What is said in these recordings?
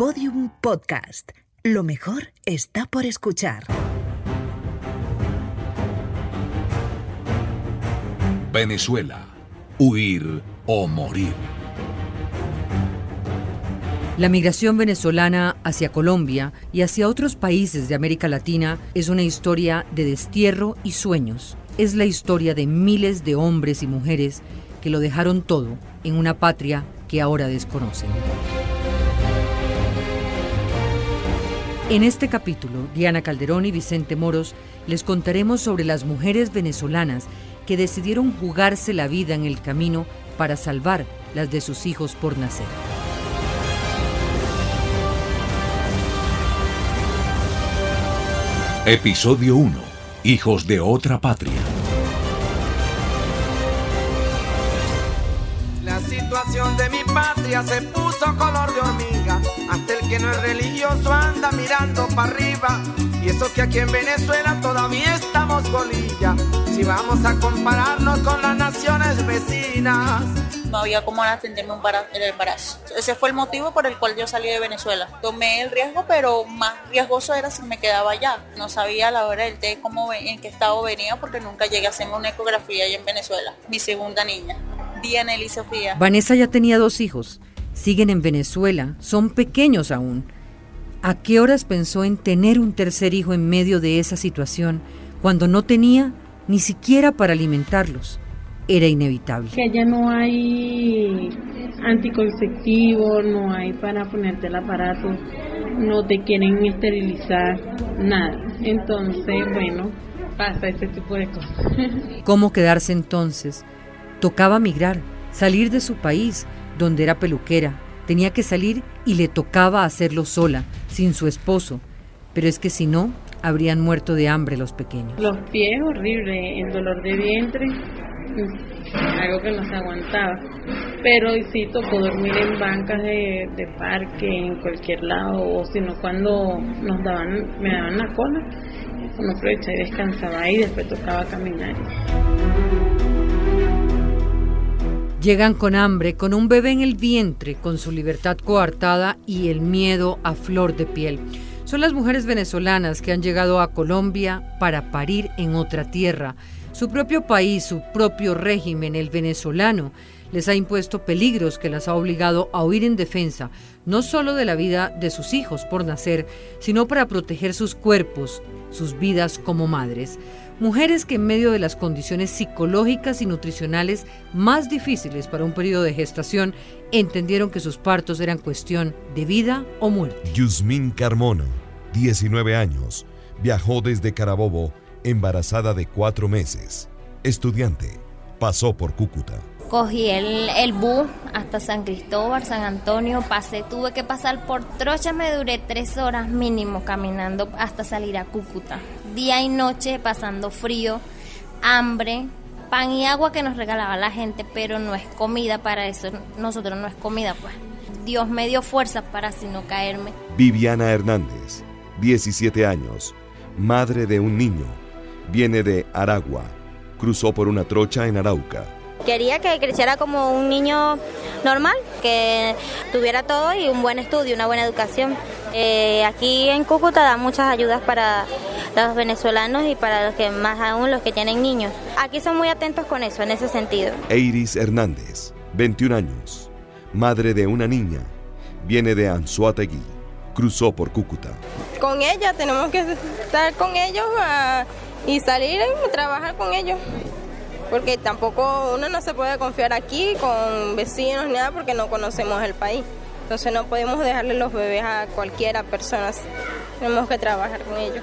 Podium Podcast. Lo mejor está por escuchar. Venezuela. Huir o morir. La migración venezolana hacia Colombia y hacia otros países de América Latina es una historia de destierro y sueños. Es la historia de miles de hombres y mujeres que lo dejaron todo en una patria que ahora desconocen. En este capítulo, Diana Calderón y Vicente Moros les contaremos sobre las mujeres venezolanas que decidieron jugarse la vida en el camino para salvar las de sus hijos por nacer. Episodio 1. Hijos de otra patria. La situación de mi patria se puso color de hormiga. Hasta el que no es religioso anda mirando para arriba. Y eso que aquí en Venezuela todavía estamos golilla. Si vamos a compararnos con las naciones vecinas no había cómo atenderme un el embarazo. Ese fue el motivo por el cual yo salí de Venezuela. Tomé el riesgo, pero más riesgoso era si me quedaba allá. No sabía a la hora del té cómo, en qué estado venía porque nunca llegué a hacerme una ecografía allá en Venezuela. Mi segunda niña, Diana y Sofía. Vanessa ya tenía dos hijos. Siguen en Venezuela. Son pequeños aún. ¿A qué horas pensó en tener un tercer hijo en medio de esa situación cuando no tenía ni siquiera para alimentarlos? era inevitable. Que allá no hay anticonceptivo, no hay para ponerte el aparato, no te quieren esterilizar, nada. Entonces, bueno, pasa ese tipo de cosas. ¿Cómo quedarse entonces? Tocaba migrar, salir de su país, donde era peluquera. Tenía que salir y le tocaba hacerlo sola, sin su esposo. Pero es que si no, habrían muerto de hambre los pequeños. Los pies horrible, el dolor de vientre, algo que no se aguantaba. Pero sí tocó dormir en bancas de, parque, en cualquier lado, o si no cuando nos daban, me daban la cola, uno aprovechaba y descansaba ahí, después tocaba caminar. Llegan con hambre, con un bebé en el vientre, con su libertad coartada y el miedo a flor de piel. Son las mujeres venezolanas que han llegado a Colombia para parir en otra tierra su propio país, su propio régimen, el venezolano, les ha impuesto peligros que las ha obligado a huir en defensa, no solo de la vida de sus hijos por nacer, sino para proteger sus cuerpos, sus vidas como madres. Mujeres que en medio de las condiciones psicológicas y nutricionales más difíciles para un periodo de gestación, entendieron que sus partos eran cuestión de vida o muerte. Yusmin Carmona, 19 años, viajó desde Carabobo embarazada de cuatro meses, estudiante, pasó por Cúcuta. Cogí el, el bus hasta San Cristóbal, San Antonio, pasé, tuve que pasar por Trocha, me duré tres horas mínimo caminando hasta salir a Cúcuta. Día y noche pasando frío, hambre, pan y agua que nos regalaba la gente, pero no es comida para eso, nosotros no es comida pues. Dios me dio fuerza para así no caerme. Viviana Hernández, 17 años, madre de un niño Viene de Aragua. Cruzó por una trocha en Arauca. Quería que creciera como un niño normal, que tuviera todo y un buen estudio, una buena educación. Eh, aquí en Cúcuta da muchas ayudas para los venezolanos y para los que más aún los que tienen niños. Aquí son muy atentos con eso, en ese sentido. Eiris Hernández, 21 años, madre de una niña, viene de Anzuategui, cruzó por Cúcuta. Con ella tenemos que estar con ellos a y salir y trabajar con ellos. Porque tampoco uno no se puede confiar aquí con vecinos ni nada porque no conocemos el país. Entonces no podemos dejarle los bebés a cualquiera persona. Tenemos que trabajar con ellos.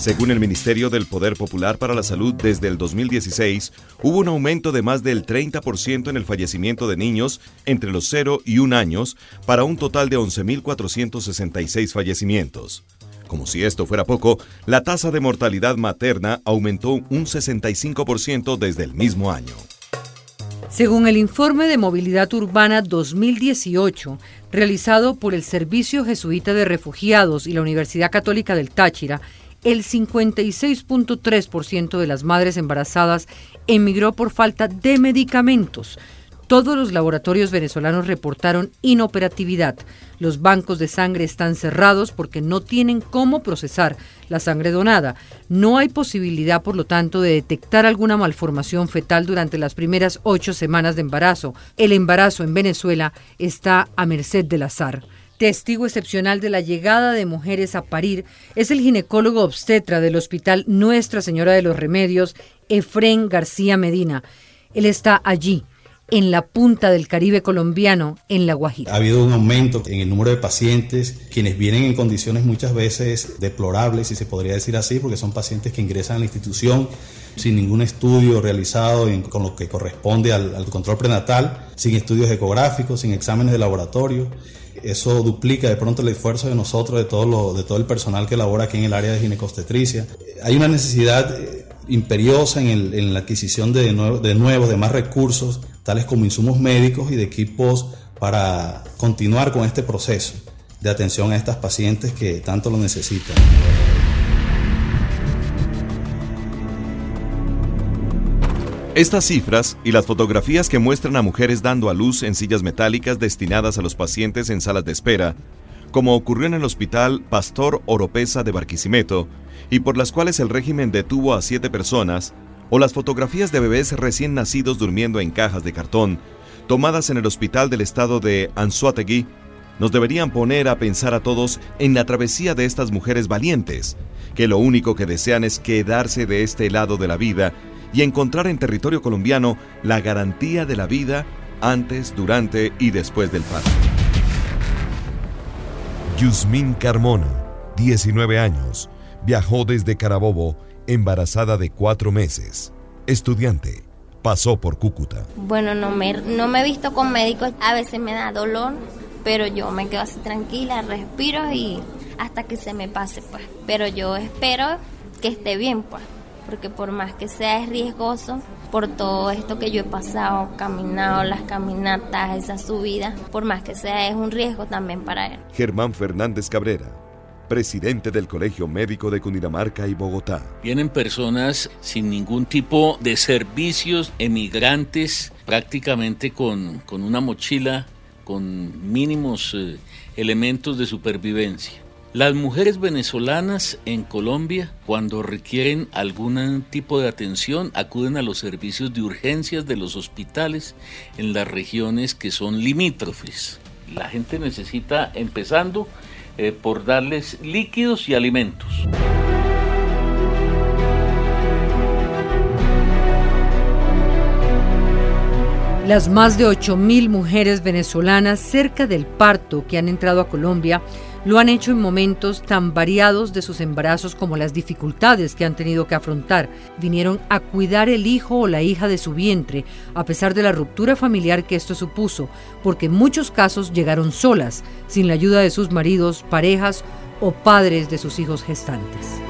Según el Ministerio del Poder Popular para la Salud, desde el 2016 hubo un aumento de más del 30% en el fallecimiento de niños entre los 0 y 1 años, para un total de 11.466 fallecimientos. Como si esto fuera poco, la tasa de mortalidad materna aumentó un 65% desde el mismo año. Según el informe de Movilidad Urbana 2018, realizado por el Servicio Jesuita de Refugiados y la Universidad Católica del Táchira, el 56.3% de las madres embarazadas emigró por falta de medicamentos. Todos los laboratorios venezolanos reportaron inoperatividad. Los bancos de sangre están cerrados porque no tienen cómo procesar la sangre donada. No hay posibilidad, por lo tanto, de detectar alguna malformación fetal durante las primeras ocho semanas de embarazo. El embarazo en Venezuela está a merced del azar. Testigo excepcional de la llegada de mujeres a parir es el ginecólogo obstetra del Hospital Nuestra Señora de los Remedios, Efren García Medina. Él está allí en la punta del Caribe colombiano, en La Guajira. Ha habido un aumento en el número de pacientes, quienes vienen en condiciones muchas veces deplorables, si se podría decir así, porque son pacientes que ingresan a la institución sin ningún estudio realizado con lo que corresponde al control prenatal, sin estudios ecográficos, sin exámenes de laboratorio. Eso duplica de pronto el esfuerzo de nosotros, de todo, lo, de todo el personal que labora aquí en el área de ginecostetricia. Hay una necesidad eh, imperiosa en, la adquisición de, de nuevos, de más recursos tales como insumos médicos y de equipos para continuar con este proceso de atención a estas pacientes que tanto lo necesitan. Estas cifras y las fotografías que muestran a mujeres dando a luz en sillas metálicas destinadas a los pacientes en salas de espera, como ocurrió en el hospital Pastor Oropesa de Barquisimeto, y por las cuales el régimen detuvo a siete personas, o las fotografías de bebés recién nacidos durmiendo en cajas de cartón, tomadas en el hospital del estado de Anzuategui, nos deberían poner a pensar a todos en la travesía de estas mujeres valientes, que lo único que desean es quedarse de este lado de la vida y encontrar en territorio colombiano la garantía de la vida antes, durante y después del parto. Yusmin Carmona, 19 años, viajó desde Carabobo embarazada de cuatro meses, estudiante, pasó por Cúcuta. Bueno, no me, no me he visto con médicos, a veces me da dolor, pero yo me quedo así tranquila, respiro y hasta que se me pase, pues. Pero yo espero que esté bien, pues, porque por más que sea es riesgoso, por todo esto que yo he pasado, caminado, las caminatas, esa subida, por más que sea es un riesgo también para él. Germán Fernández Cabrera, presidente del Colegio Médico de Cundinamarca y Bogotá. Vienen personas sin ningún tipo de servicios, emigrantes, prácticamente con, con una mochila, con mínimos eh, elementos de supervivencia. Las mujeres venezolanas en Colombia, cuando requieren algún tipo de atención, acuden a los servicios de urgencias de los hospitales en las regiones que son limítrofes. La gente necesita, empezando, eh, por darles líquidos y alimentos. Las más de 8.000 mujeres venezolanas cerca del parto que han entrado a Colombia lo han hecho en momentos tan variados de sus embarazos como las dificultades que han tenido que afrontar. Vinieron a cuidar el hijo o la hija de su vientre, a pesar de la ruptura familiar que esto supuso, porque en muchos casos llegaron solas, sin la ayuda de sus maridos, parejas o padres de sus hijos gestantes.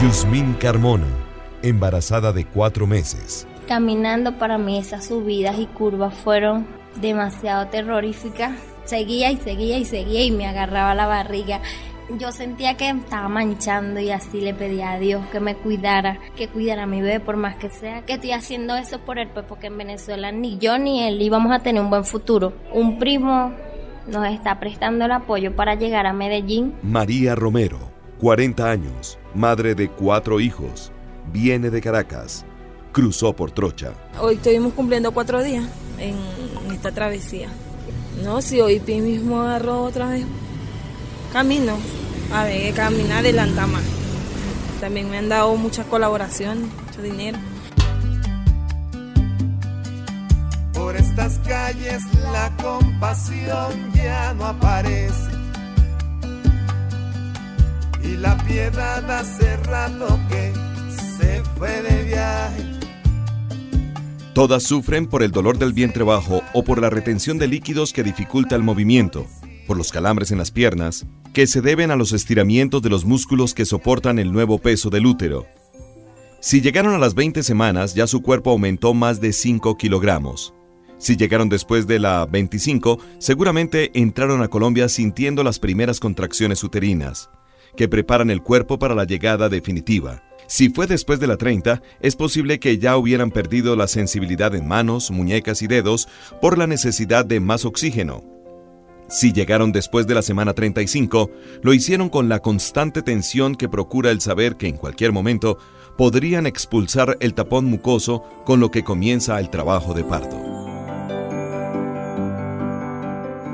Yusmin Carmona, embarazada de cuatro meses. Caminando para mí esas subidas y curvas fueron demasiado terroríficas seguía y seguía y seguía y me agarraba la barriga. Yo sentía que estaba manchando y así le pedía a Dios que me cuidara, que cuidara a mi bebé por más que sea, que estoy haciendo eso por él, pues porque en Venezuela ni yo ni él íbamos a tener un buen futuro. Un primo nos está prestando el apoyo para llegar a Medellín. María Romero, 40 años, madre de cuatro hijos, viene de Caracas, cruzó por Trocha. Hoy estuvimos cumpliendo cuatro días en esta travesía. No, si hoy mismo agarro otra vez camino, a ver, camina adelanta más. También me han dado muchas colaboraciones, mucho dinero. Por estas calles la compasión ya no aparece. Y la piedad hace rato que Todas sufren por el dolor del vientre bajo o por la retención de líquidos que dificulta el movimiento, por los calambres en las piernas, que se deben a los estiramientos de los músculos que soportan el nuevo peso del útero. Si llegaron a las 20 semanas, ya su cuerpo aumentó más de 5 kilogramos. Si llegaron después de la 25, seguramente entraron a Colombia sintiendo las primeras contracciones uterinas, que preparan el cuerpo para la llegada definitiva Si fue después de la 30, es posible que ya hubieran perdido la sensibilidad en manos, muñecas y dedos por la necesidad de más oxígeno. Si llegaron después de la semana 35, lo hicieron con la constante tensión que procura el saber que en cualquier momento podrían expulsar el tapón mucoso con lo que comienza el trabajo de parto.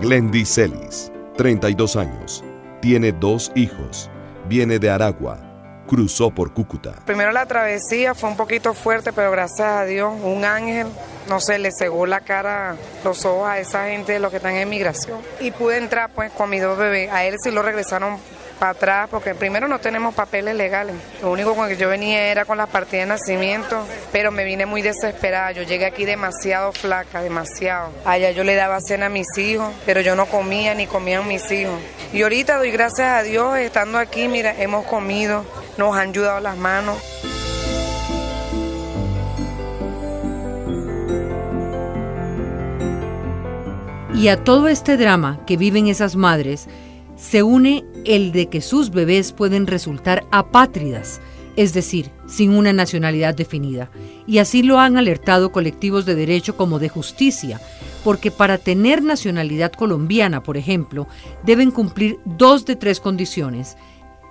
Glendy Celis, 32 años, tiene dos hijos, viene de Aragua, cruzó por Cúcuta. Primero la travesía fue un poquito fuerte, pero gracias a Dios, un ángel, no sé, le cegó la cara, los ojos a esa gente los que están en migración. Y pude entrar pues con mis dos bebés. A él sí lo regresaron para atrás, porque primero no tenemos papeles legales. Lo único con que yo venía era con la partida de nacimiento, pero me vine muy desesperada. Yo llegué aquí demasiado flaca, demasiado. Allá yo le daba cena a mis hijos, pero yo no comía ni comían mis hijos. Y ahorita doy gracias a Dios, estando aquí, mira, hemos comido, nos han ayudado las manos. Y a todo este drama que viven esas madres, se une el de que sus bebés pueden resultar apátridas, es decir, sin una nacionalidad definida. Y así lo han alertado colectivos de derecho como de justicia, porque para tener nacionalidad colombiana, por ejemplo, deben cumplir dos de tres condiciones.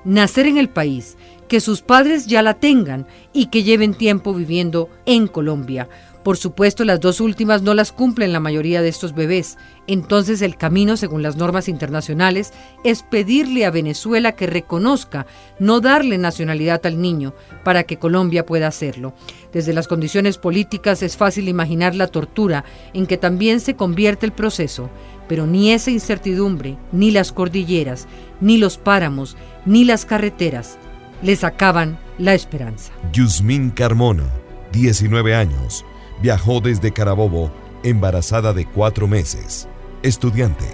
Nacer en el país, que sus padres ya la tengan y que lleven tiempo viviendo en Colombia. Por supuesto, las dos últimas no las cumplen la mayoría de estos bebés. Entonces el camino, según las normas internacionales, es pedirle a Venezuela que reconozca, no darle nacionalidad al niño, para que Colombia pueda hacerlo. Desde las condiciones políticas es fácil imaginar la tortura en que también se convierte el proceso, pero ni esa incertidumbre, ni las cordilleras, ni los páramos, ni las carreteras les acaban la esperanza. Yusmin Carmona, 19 años, viajó desde Carabobo embarazada de cuatro meses. Estudiante,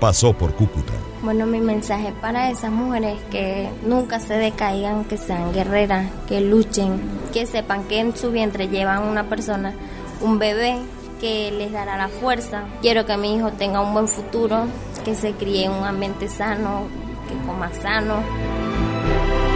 pasó por Cúcuta. Bueno, mi mensaje para esas mujeres que nunca se decaigan, que sean guerreras, que luchen, que sepan que en su vientre llevan una persona, un bebé que les dará la fuerza. Quiero que mi hijo tenga un buen futuro, que se críe en un ambiente sano, coma sano.